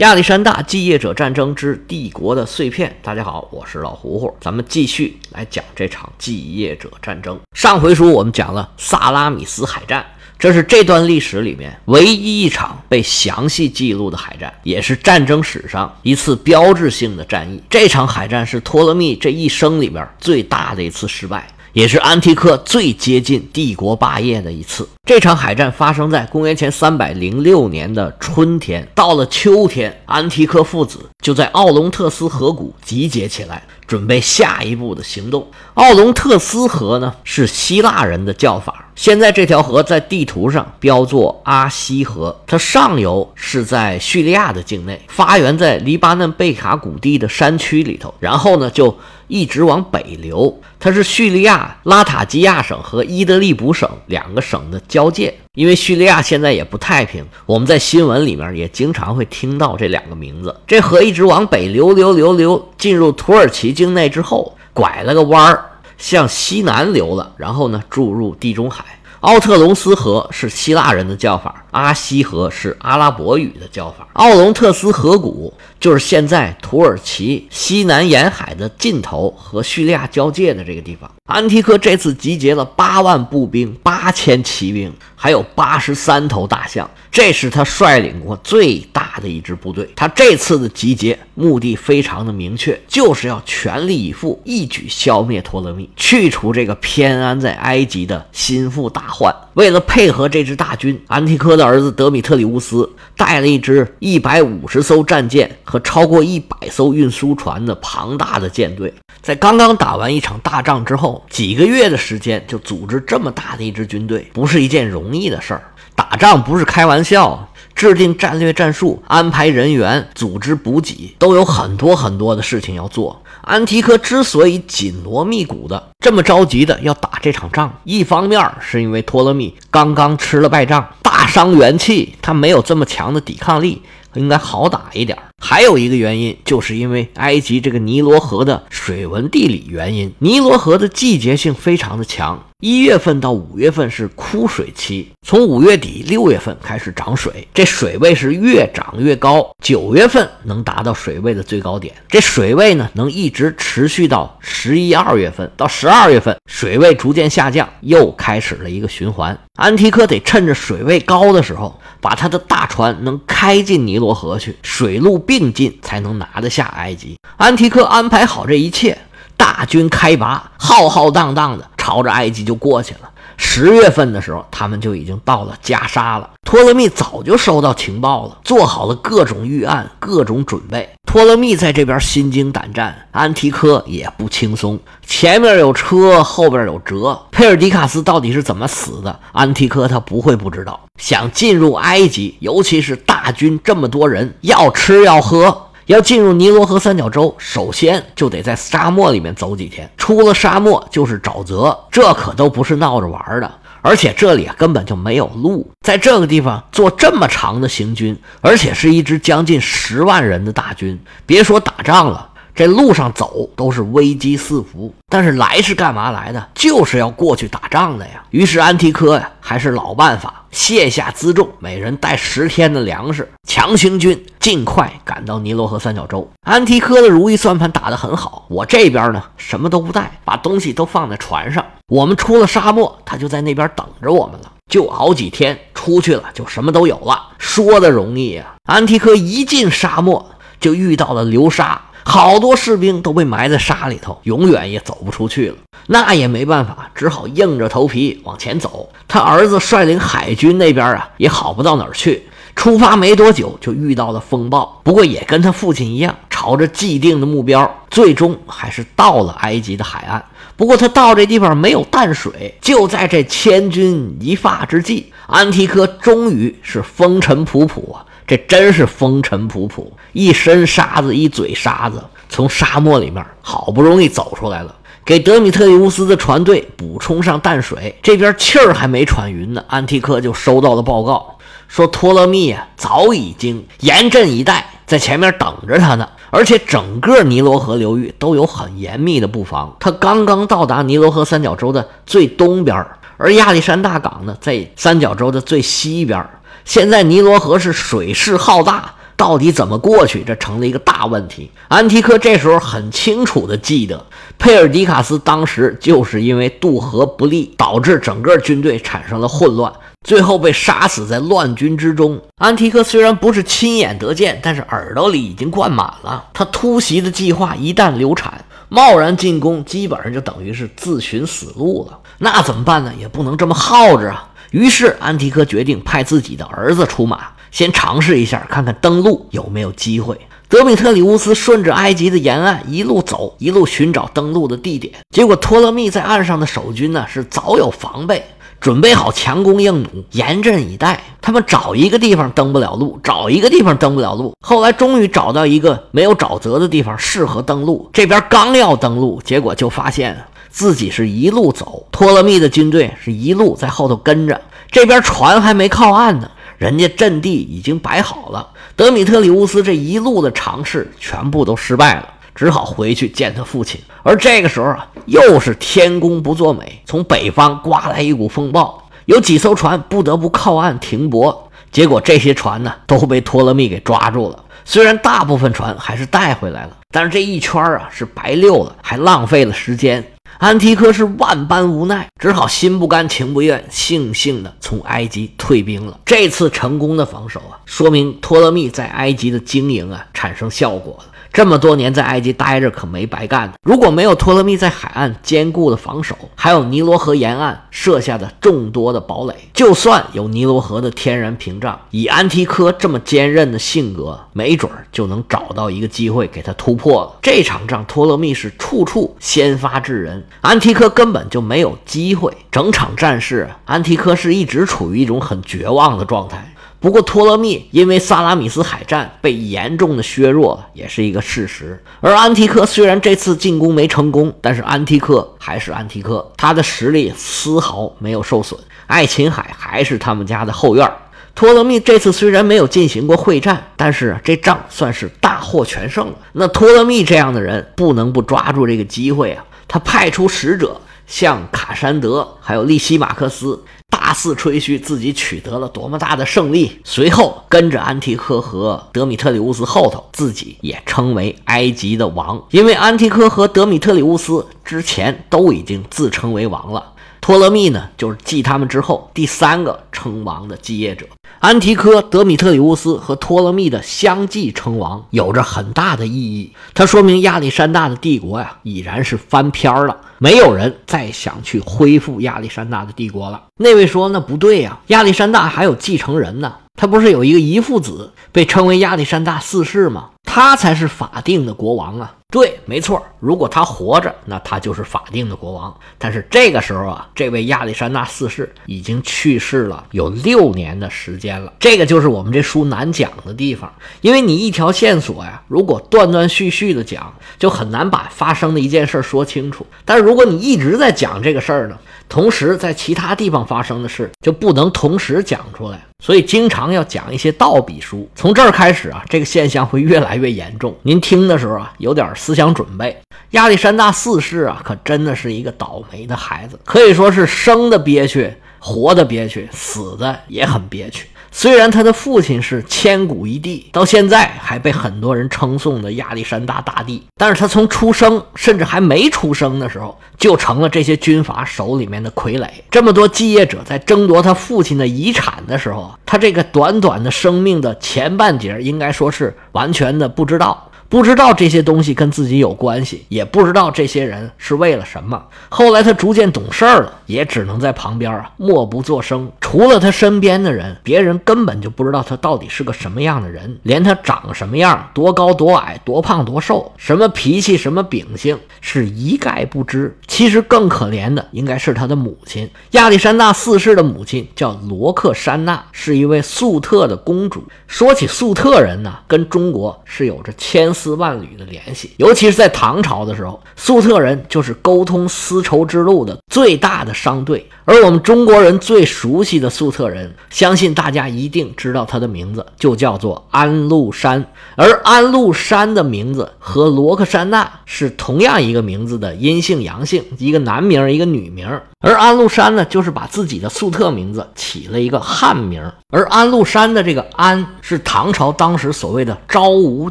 亚历山大继业者战争之帝国的碎片。大家好，我是老胡胡，咱们继续来讲这场继业者战争。上回书我们讲了萨拉米斯海战，这是这段历史里面唯一一场被详细记录的海战，也是战争史上一次标志性的战役。这场海战是托勒密这一生里面最大的一次失败。也是安提柯最接近帝国霸业的一次。这场海战发生在公元前三百零六年的春天。到了秋天，安提柯父子就在奥龙特斯河谷集结起来，准备下一步的行动。奥龙特斯河呢，是希腊人的叫法。现在这条河在地图上标作阿西河，它上游是在叙利亚的境内，发源在黎巴嫩贝卡谷地的山区里头，然后呢就一直往北流。它是叙利亚拉塔基亚省和伊德利卜省两个省的交界。因为叙利亚现在也不太平，我们在新闻里面也经常会听到这两个名字。这河一直往北流流流流，进入土耳其境内之后，拐了个弯儿。向西南流了，然后呢，注入地中海。奥特隆斯河是希腊人的叫法，阿西河是阿拉伯语的叫法。奥龙特斯河谷就是现在土耳其西南沿海的尽头和叙利亚交界的这个地方。安提柯这次集结了八万步兵、八千骑兵，还有八十三头大象，这是他率领过最大的一支部队。他这次的集结目的非常的明确，就是要全力以赴，一举消灭托勒密，去除这个偏安在埃及的心腹大患。为了配合这支大军，安提柯的儿子德米特里乌斯带了一支一百五十艘战舰和超过一百艘运输船的庞大的舰队。在刚刚打完一场大仗之后，几个月的时间就组织这么大的一支军队，不是一件容易的事儿。打仗不是开玩笑，制定战略战术、安排人员、组织补给，都有很多很多的事情要做。安提柯之所以紧锣密鼓的这么着急的要打这场仗，一方面是因为托勒密刚刚吃了败仗，大伤元气，他没有这么强的抵抗力。应该好打一点。还有一个原因，就是因为埃及这个尼罗河的水文地理原因，尼罗河的季节性非常的强。一月份到五月份是枯水期，从五月底六月份开始涨水，这水位是越涨越高。九月份能达到水位的最高点，这水位呢能一直持续到十一二月份，到十二月份水位逐渐下降，又开始了一个循环。安提柯得趁着水位高的时候，把他的大船能开进尼罗河去，水陆并进，才能拿得下埃及。安提克安排好这一切。大军开拔，浩浩荡荡的朝着埃及就过去了。十月份的时候，他们就已经到了加沙了。托勒密早就收到情报了，做好了各种预案、各种准备。托勒密在这边心惊胆战，安提柯也不轻松。前面有车，后边有辙。佩尔迪卡斯到底是怎么死的？安提柯他不会不知道。想进入埃及，尤其是大军这么多人，要吃要喝。要进入尼罗河三角洲，首先就得在沙漠里面走几天。出了沙漠就是沼泽，这可都不是闹着玩的。而且这里啊根本就没有路，在这个地方做这么长的行军，而且是一支将近十万人的大军，别说打仗了。这路上走都是危机四伏，但是来是干嘛来的？就是要过去打仗的呀。于是安提柯呀，还是老办法，卸下辎重，每人带十天的粮食，强行军尽快赶到尼罗河三角洲。安提柯的如意算盘打得很好，我这边呢什么都不带，把东西都放在船上。我们出了沙漠，他就在那边等着我们了。就熬几天，出去了就什么都有了。说的容易呀，安提柯一进沙漠就遇到了流沙。好多士兵都被埋在沙里头，永远也走不出去了。那也没办法，只好硬着头皮往前走。他儿子率领海军那边啊，也好不到哪儿去。出发没多久，就遇到了风暴。不过也跟他父亲一样，朝着既定的目标，最终还是到了埃及的海岸。不过他到这地方没有淡水。就在这千钧一发之际，安提柯终于是风尘仆仆啊。这真是风尘仆仆，一身沙子，一嘴沙子，从沙漠里面好不容易走出来了，给德米特里乌斯的船队补充上淡水。这边气儿还没喘匀呢，安提克就收到了报告，说托勒密啊早已经严阵以待，在前面等着他呢。而且整个尼罗河流域都有很严密的布防。他刚刚到达尼罗河三角洲的最东边，而亚历山大港呢，在三角洲的最西边。现在尼罗河是水势浩大，到底怎么过去，这成了一个大问题。安提柯这时候很清楚的记得，佩尔迪卡斯当时就是因为渡河不利，导致整个军队产生了混乱，最后被杀死在乱军之中。安提柯虽然不是亲眼得见，但是耳朵里已经灌满了。他突袭的计划一旦流产，贸然进攻，基本上就等于是自寻死路了。那怎么办呢？也不能这么耗着啊。于是安提柯决定派自己的儿子出马。先尝试一下，看看登陆有没有机会。德米特里乌斯顺着埃及的沿岸一路走，一路寻找登陆的地点。结果托勒密在岸上的守军呢，是早有防备，准备好强弓硬弩，严阵以待。他们找一个地方登不了路，找一个地方登不了路。后来终于找到一个没有沼泽的地方，适合登陆。这边刚要登陆，结果就发现自己是一路走，托勒密的军队是一路在后头跟着。这边船还没靠岸呢。人家阵地已经摆好了，德米特里乌斯这一路的尝试全部都失败了，只好回去见他父亲。而这个时候啊，又是天公不作美，从北方刮来一股风暴，有几艘船不得不靠岸停泊。结果这些船呢都被托勒密给抓住了，虽然大部分船还是带回来了，但是这一圈啊是白溜了，还浪费了时间。安提柯是万般无奈，只好心不甘情不愿，悻悻地从埃及退兵了。这次成功的防守啊，说明托勒密在埃及的经营啊产生效果了。这么多年在埃及待着可没白干。如果没有托勒密在海岸坚固的防守，还有尼罗河沿岸设下的众多的堡垒，就算有尼罗河的天然屏障，以安提柯这么坚韧的性格，没准就能找到一个机会给他突破了。这场仗，托勒密是处处先发制人，安提柯根本就没有机会。整场战事，安提柯是一直处于一种很绝望的状态。不过，托勒密因为萨拉米斯海战被严重的削弱，也是一个事实。而安提柯虽然这次进攻没成功，但是安提柯还是安提柯，他的实力丝毫没有受损。爱琴海还是他们家的后院。托勒密这次虽然没有进行过会战，但是这仗算是大获全胜了。那托勒密这样的人，不能不抓住这个机会啊！他派出使者向卡山德还有利西马克斯。大肆吹嘘自己取得了多么大的胜利，随后跟着安提柯和德米特里乌斯后头，自己也称为埃及的王。因为安提柯和德米特里乌斯之前都已经自称为王了，托勒密呢就是继他们之后第三个称王的继业者。安提柯、德米特里乌斯和托勒密的相继称王，有着很大的意义。它说明亚历山大的帝国呀，已然是翻篇儿了。没有人再想去恢复亚历山大的帝国了。那位说：“那不对呀，亚历山大还有继承人呢。他不是有一个遗父子，被称为亚历山大四世吗？他才是法定的国王啊。”对，没错。如果他活着，那他就是法定的国王。但是这个时候啊，这位亚历山大四世已经去世了，有六年的时间了。这个就是我们这书难讲的地方，因为你一条线索呀，如果断断续续的讲，就很难把发生的一件事说清楚。但是如果你一直在讲这个事儿呢？同时，在其他地方发生的事就不能同时讲出来，所以经常要讲一些倒笔书。从这儿开始啊，这个现象会越来越严重。您听的时候啊，有点思想准备。亚历山大四世啊，可真的是一个倒霉的孩子，可以说是生的憋屈，活的憋屈，死的也很憋屈。虽然他的父亲是千古一帝，到现在还被很多人称颂的亚历山大大帝，但是他从出生甚至还没出生的时候，就成了这些军阀手里面的傀儡。这么多继业者在争夺他父亲的遗产的时候，他这个短短的生命的前半截，应该说是完全的不知道。不知道这些东西跟自己有关系，也不知道这些人是为了什么。后来他逐渐懂事儿了，也只能在旁边啊默不作声。除了他身边的人，别人根本就不知道他到底是个什么样的人，连他长什么样、多高多矮、多胖多瘦、什么脾气、什么秉性，是一概不知。其实更可怜的应该是他的母亲，亚历山大四世的母亲叫罗克珊娜，是一位粟特的公主。说起粟特人呢，跟中国是有着千。丝万缕的联系，尤其是在唐朝的时候，粟特人就是沟通丝绸之路的最大的商队。而我们中国人最熟悉的粟特人，相信大家一定知道他的名字，就叫做安禄山。而安禄山的名字和罗克珊娜是同样一个名字的阴性阳性，一个男名一个女名。而安禄山呢，就是把自己的粟特名字起了一个汉名。而安禄山的这个安是唐朝当时所谓的昭武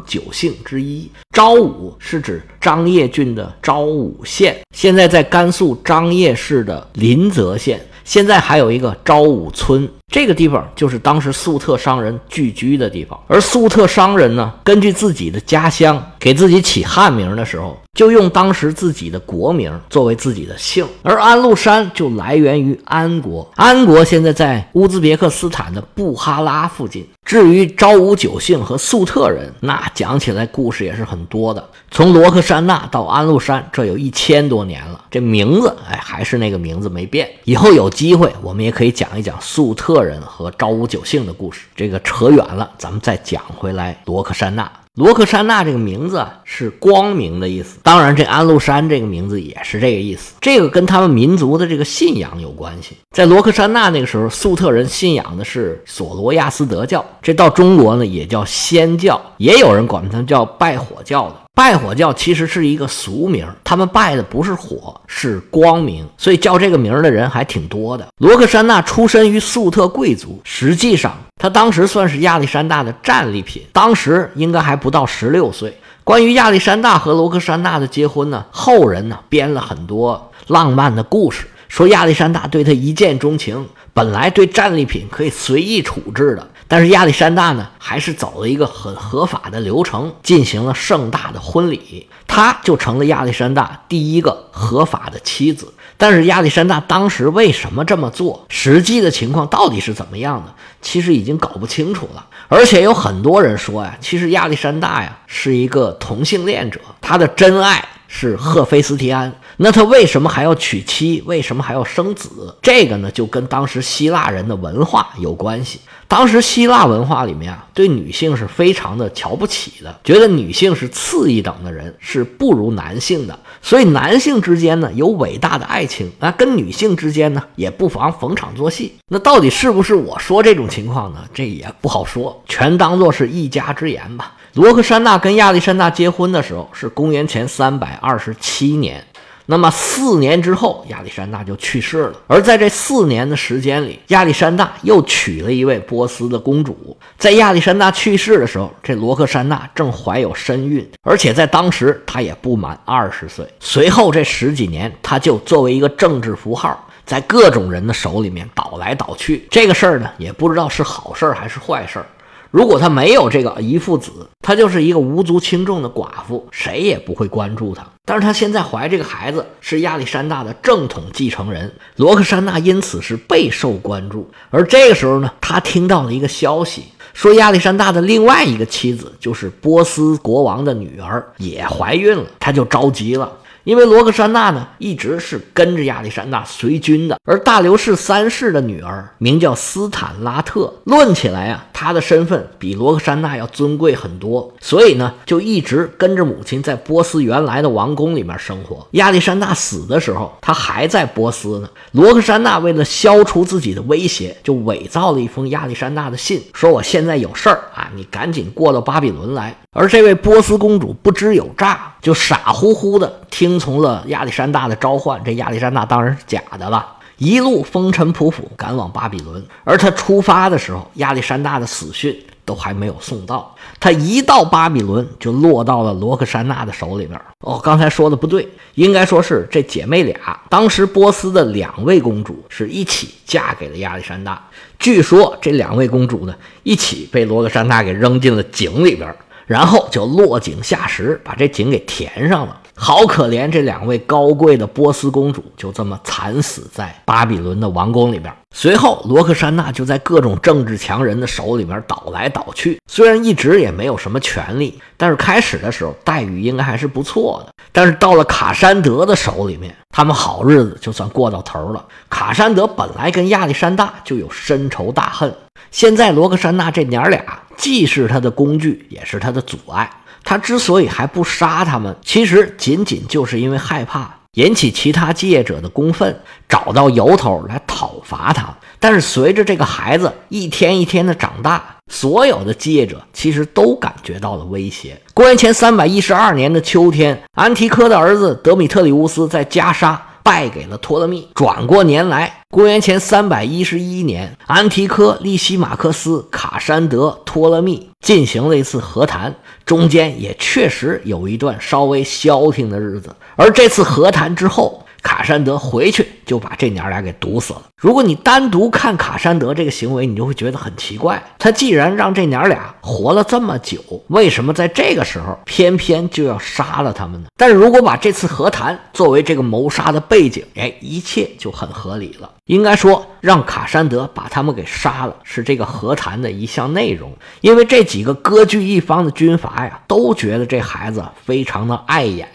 九姓之一。昭武是指张掖郡的昭武县，现在在甘肃张掖市的临泽县。现在还有一个昭武村，这个地方就是当时粟特商人聚居的地方。而粟特商人呢，根据自己的家乡给自己起汉名的时候，就用当时自己的国名作为自己的姓。而安禄山就来源于安国，安国现在在乌兹别克斯坦的布哈拉附近。至于昭武九姓和粟特人，那讲起来故事也是很多的。从罗克珊娜到安禄山，这有一千多年了，这名字哎还是那个名字没变。以后有机会，我们也可以讲一讲粟特人和昭武九姓的故事。这个扯远了，咱们再讲回来罗克珊娜。罗克珊娜这个名字，是光明的意思。当然，这安禄山这个名字也是这个意思。这个跟他们民族的这个信仰有关系。在罗克珊娜那个时候，粟特人信仰的是索罗亚斯德教，这到中国呢也叫仙教，也有人管他们叫拜火教的。拜火教其实是一个俗名，他们拜的不是火，是光明，所以叫这个名的人还挺多的。罗克珊娜出身于粟特贵族，实际上他当时算是亚历山大的战利品，当时应该还不到十六岁。关于亚历山大和罗克珊娜的结婚呢，后人呢编了很多浪漫的故事，说亚历山大对他一见钟情，本来对战利品可以随意处置的。但是亚历山大呢，还是走了一个很合法的流程，进行了盛大的婚礼，他就成了亚历山大第一个合法的妻子。但是亚历山大当时为什么这么做？实际的情况到底是怎么样的？其实已经搞不清楚了。而且有很多人说呀，其实亚历山大呀是一个同性恋者，他的真爱。是赫菲斯提安，那他为什么还要娶妻？为什么还要生子？这个呢，就跟当时希腊人的文化有关系。当时希腊文化里面啊，对女性是非常的瞧不起的，觉得女性是次一等的人，是不如男性的。所以男性之间呢，有伟大的爱情，那跟女性之间呢，也不妨逢场作戏。那到底是不是我说这种情况呢？这也不好说，全当做是一家之言吧。罗克珊娜跟亚历山大结婚的时候是公元前三百二十七年，那么四年之后亚历山大就去世了。而在这四年的时间里，亚历山大又娶了一位波斯的公主。在亚历山大去世的时候，这罗克珊娜正怀有身孕，而且在当时她也不满二十岁。随后这十几年，她就作为一个政治符号，在各种人的手里面倒来倒去。这个事儿呢，也不知道是好事儿还是坏事儿。如果他没有这个遗父子，他就是一个无足轻重的寡妇，谁也不会关注他。但是他现在怀这个孩子是亚历山大的正统继承人，罗克珊娜因此是备受关注。而这个时候呢，他听到了一个消息，说亚历山大的另外一个妻子，就是波斯国王的女儿也怀孕了，他就着急了。因为罗克珊娜呢，一直是跟着亚历山大随军的，而大流士三世的女儿名叫斯坦拉特，论起来啊，她的身份比罗克珊娜要尊贵很多，所以呢，就一直跟着母亲在波斯原来的王宫里面生活。亚历山大死的时候，他还在波斯呢。罗克珊娜为了消除自己的威胁，就伪造了一封亚历山大的信，说我现在有事儿啊，你赶紧过到巴比伦来。而这位波斯公主不知有诈，就傻乎乎的听从了亚历山大的召唤。这亚历山大当然是假的了，一路风尘仆仆赶往巴比伦。而他出发的时候，亚历山大的死讯都还没有送到。他一到巴比伦，就落到了罗克珊娜的手里边。哦，刚才说的不对，应该说是这姐妹俩。当时波斯的两位公主是一起嫁给了亚历山大。据说这两位公主呢，一起被罗克珊大给扔进了井里边。然后就落井下石，把这井给填上了。好可怜，这两位高贵的波斯公主就这么惨死在巴比伦的王宫里边。随后，罗克珊娜就在各种政治强人的手里边倒来倒去。虽然一直也没有什么权利，但是开始的时候待遇应该还是不错的。但是到了卡山德的手里面，他们好日子就算过到头了。卡山德本来跟亚历山大就有深仇大恨，现在罗克珊娜这娘俩。既是他的工具，也是他的阻碍。他之所以还不杀他们，其实仅仅就是因为害怕引起其他继业者的公愤，找到由头来讨伐他。但是随着这个孩子一天一天的长大，所有的继业者其实都感觉到了威胁。公元前三百一十二年的秋天，安提柯的儿子德米特里乌斯在加沙败给了托勒密。转过年来，公元前三百一十一年，安提柯、利西马克斯、卡山德、托勒密进行了一次和谈，中间也确实有一段稍微消停的日子。而这次和谈之后，卡山德回去就把这娘俩给毒死了。如果你单独看卡山德这个行为，你就会觉得很奇怪。他既然让这娘俩活了这么久，为什么在这个时候偏偏就要杀了他们呢？但是如果把这次和谈作为这个谋杀的背景，哎，一切就很合理了。应该说，让卡山德把他们给杀了，是这个和谈的一项内容。因为这几个割据一方的军阀呀，都觉得这孩子非常的碍眼。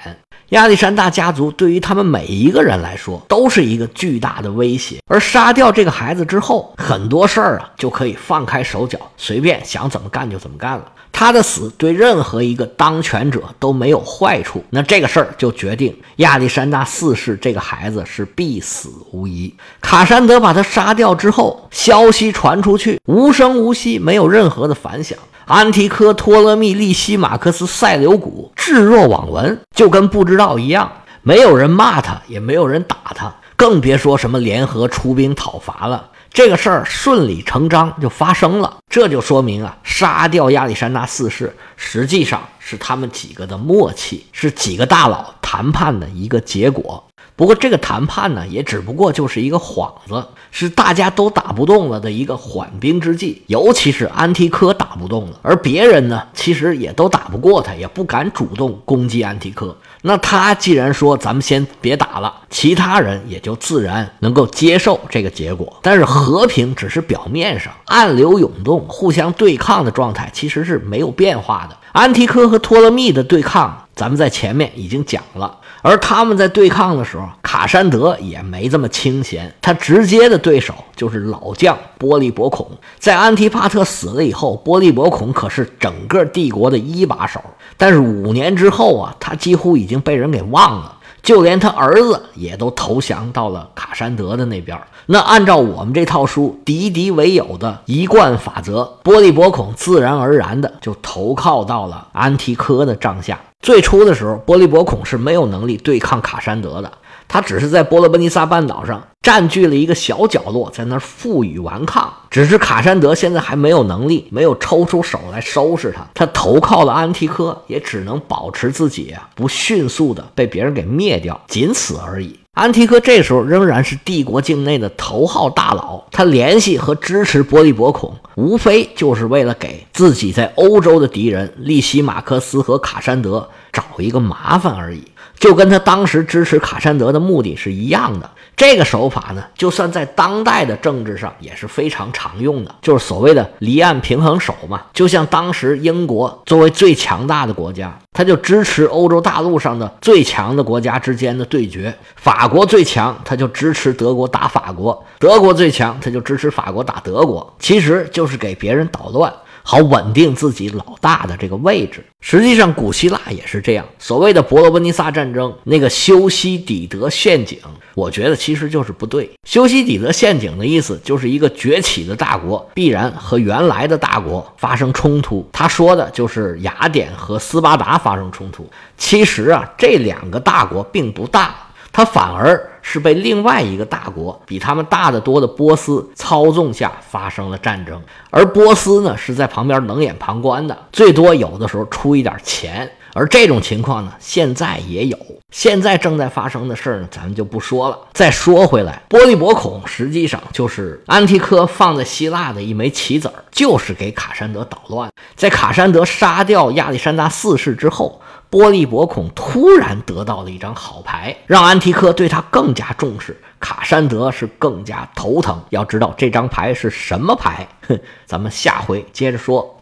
亚历山大家族对于他们每一个人来说都是一个巨大的威胁，而杀掉这个孩子之后，很多事儿啊就可以放开手脚，随便想怎么干就怎么干了。他的死对任何一个当权者都没有坏处，那这个事儿就决定亚历山大四世这个孩子是必死无疑。卡山德把他杀掉之后，消息传出去，无声无息，没有任何的反响。安提柯、托勒密、利西马克斯、塞琉古置若罔闻，就跟不知知道一样。没有人骂他，也没有人打他，更别说什么联合出兵讨伐了。这个事儿顺理成章就发生了，这就说明啊，杀掉亚历山大四世实际上是他们几个的默契，是几个大佬谈判的一个结果。不过这个谈判呢，也只不过就是一个幌子，是大家都打不动了的一个缓兵之计。尤其是安提柯打不动了，而别人呢，其实也都打不过他，也不敢主动攻击安提柯。那他既然说咱们先别打了，其他人也就自然能够接受这个结果。但是和平只是表面上，暗流涌动、互相对抗的状态其实是没有变化的。安提柯和托勒密的对抗。咱们在前面已经讲了，而他们在对抗的时候，卡山德也没这么清闲，他直接的对手就是老将波利伯孔。在安提帕特死了以后，波利伯孔可是整个帝国的一把手，但是五年之后啊，他几乎已经被人给忘了。就连他儿子也都投降到了卡山德的那边。那按照我们这套书敌敌为友的一贯法则，波利伯孔自然而然的就投靠到了安提柯的帐下。最初的时候，波利伯孔是没有能力对抗卡山德的。他只是在波罗奔尼撒半岛上占据了一个小角落，在那儿负隅顽抗。只是卡山德现在还没有能力，没有抽出手来收拾他。他投靠了安提柯，也只能保持自己不迅速的被别人给灭掉，仅此而已。安提柯这时候仍然是帝国境内的头号大佬，他联系和支持波利伯孔，无非就是为了给自己在欧洲的敌人利西马克斯和卡山德找一个麻烦而已。就跟他当时支持卡山德的目的是一样的。这个手法呢，就算在当代的政治上也是非常常用的，就是所谓的离岸平衡手嘛。就像当时英国作为最强大的国家，他就支持欧洲大陆上的最强的国家之间的对决；法国最强，他就支持德国打法国；德国最强，他就支持法国打德国。其实就是给别人捣乱。好稳定自己老大的这个位置。实际上，古希腊也是这样。所谓的伯罗奔尼撒战争，那个修昔底德陷阱，我觉得其实就是不对。修昔底德陷阱的意思，就是一个崛起的大国必然和原来的大国发生冲突。他说的就是雅典和斯巴达发生冲突。其实啊，这两个大国并不大。他反而是被另外一个大国比他们大得多的波斯操纵下发生了战争，而波斯呢是在旁边冷眼旁观的，最多有的时候出一点钱。而这种情况呢，现在也有，现在正在发生的事儿呢，咱们就不说了。再说回来，波利伯孔实际上就是安提柯放在希腊的一枚棋子儿，就是给卡山德捣乱。在卡山德杀掉亚历山大四世之后。波利伯孔突然得到了一张好牌，让安提柯对他更加重视。卡山德是更加头疼。要知道这张牌是什么牌？哼，咱们下回接着说。